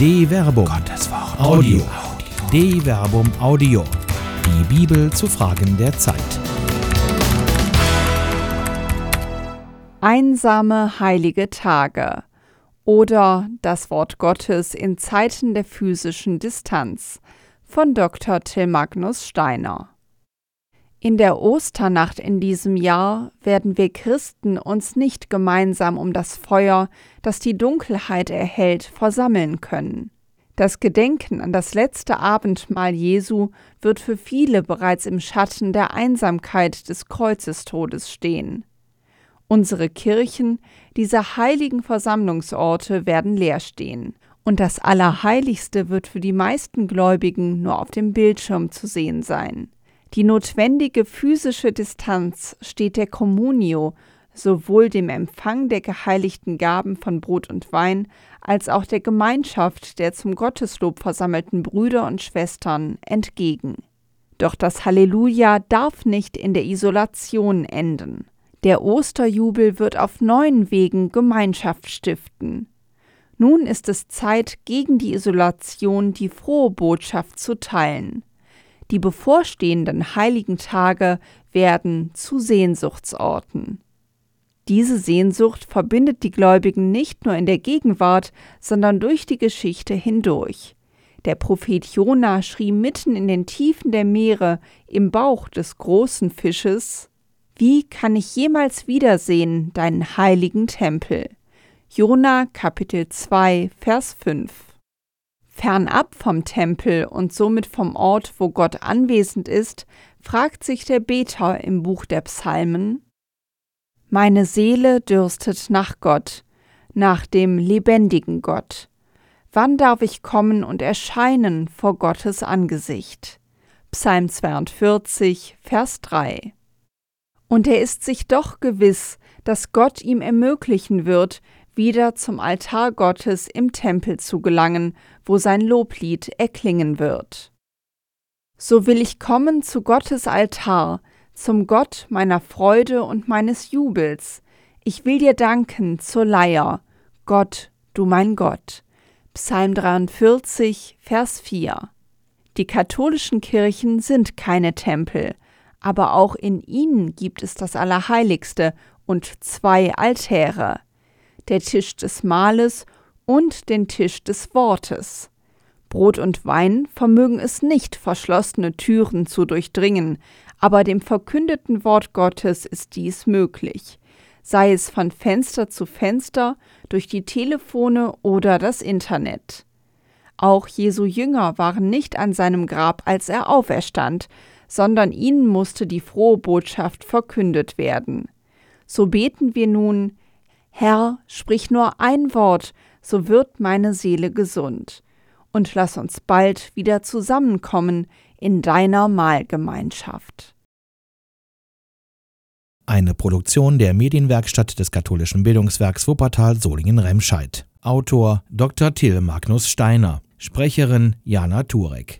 De Verbum. Gottes Wort. Audio. De Verbum Audio. Die Bibel zu Fragen der Zeit. Einsame heilige Tage oder das Wort Gottes in Zeiten der physischen Distanz von Dr. Till Magnus Steiner. In der Osternacht in diesem Jahr werden wir Christen uns nicht gemeinsam um das Feuer, das die Dunkelheit erhält, versammeln können. Das Gedenken an das letzte Abendmahl Jesu wird für viele bereits im Schatten der Einsamkeit des Kreuzestodes stehen. Unsere Kirchen, diese heiligen Versammlungsorte, werden leer stehen, und das Allerheiligste wird für die meisten Gläubigen nur auf dem Bildschirm zu sehen sein. Die notwendige physische Distanz steht der Communio, sowohl dem Empfang der geheiligten Gaben von Brot und Wein, als auch der Gemeinschaft der zum Gotteslob versammelten Brüder und Schwestern entgegen. Doch das Halleluja darf nicht in der Isolation enden. Der Osterjubel wird auf neuen Wegen Gemeinschaft stiften. Nun ist es Zeit, gegen die Isolation die frohe Botschaft zu teilen. Die bevorstehenden heiligen Tage werden zu Sehnsuchtsorten. Diese Sehnsucht verbindet die Gläubigen nicht nur in der Gegenwart, sondern durch die Geschichte hindurch. Der Prophet Jona schrie mitten in den Tiefen der Meere im Bauch des großen Fisches Wie kann ich jemals wiedersehen deinen heiligen Tempel? Jona Kapitel 2 Vers 5 Fernab vom Tempel und somit vom Ort, wo Gott anwesend ist, fragt sich der Beter im Buch der Psalmen Meine Seele dürstet nach Gott, nach dem lebendigen Gott. Wann darf ich kommen und erscheinen vor Gottes Angesicht? Psalm 42, Vers 3. Und er ist sich doch gewiss, dass Gott ihm ermöglichen wird, wieder zum Altar Gottes im Tempel zu gelangen, wo sein Loblied erklingen wird. So will ich kommen zu Gottes Altar, zum Gott meiner Freude und meines Jubels. Ich will dir danken zur Leier, Gott, du mein Gott. Psalm 43, Vers 4. Die katholischen Kirchen sind keine Tempel, aber auch in ihnen gibt es das Allerheiligste und zwei Altäre der Tisch des Mahles und den Tisch des Wortes. Brot und Wein vermögen es nicht, verschlossene Türen zu durchdringen, aber dem verkündeten Wort Gottes ist dies möglich, sei es von Fenster zu Fenster, durch die Telefone oder das Internet. Auch Jesu Jünger waren nicht an seinem Grab, als er auferstand, sondern ihnen musste die frohe Botschaft verkündet werden. So beten wir nun, Herr, sprich nur ein Wort, so wird meine Seele gesund. Und lass uns bald wieder zusammenkommen in deiner Mahlgemeinschaft. Eine Produktion der Medienwerkstatt des katholischen Bildungswerks Wuppertal Solingen-Remscheid. Autor Dr. Till Magnus Steiner. Sprecherin Jana Turek.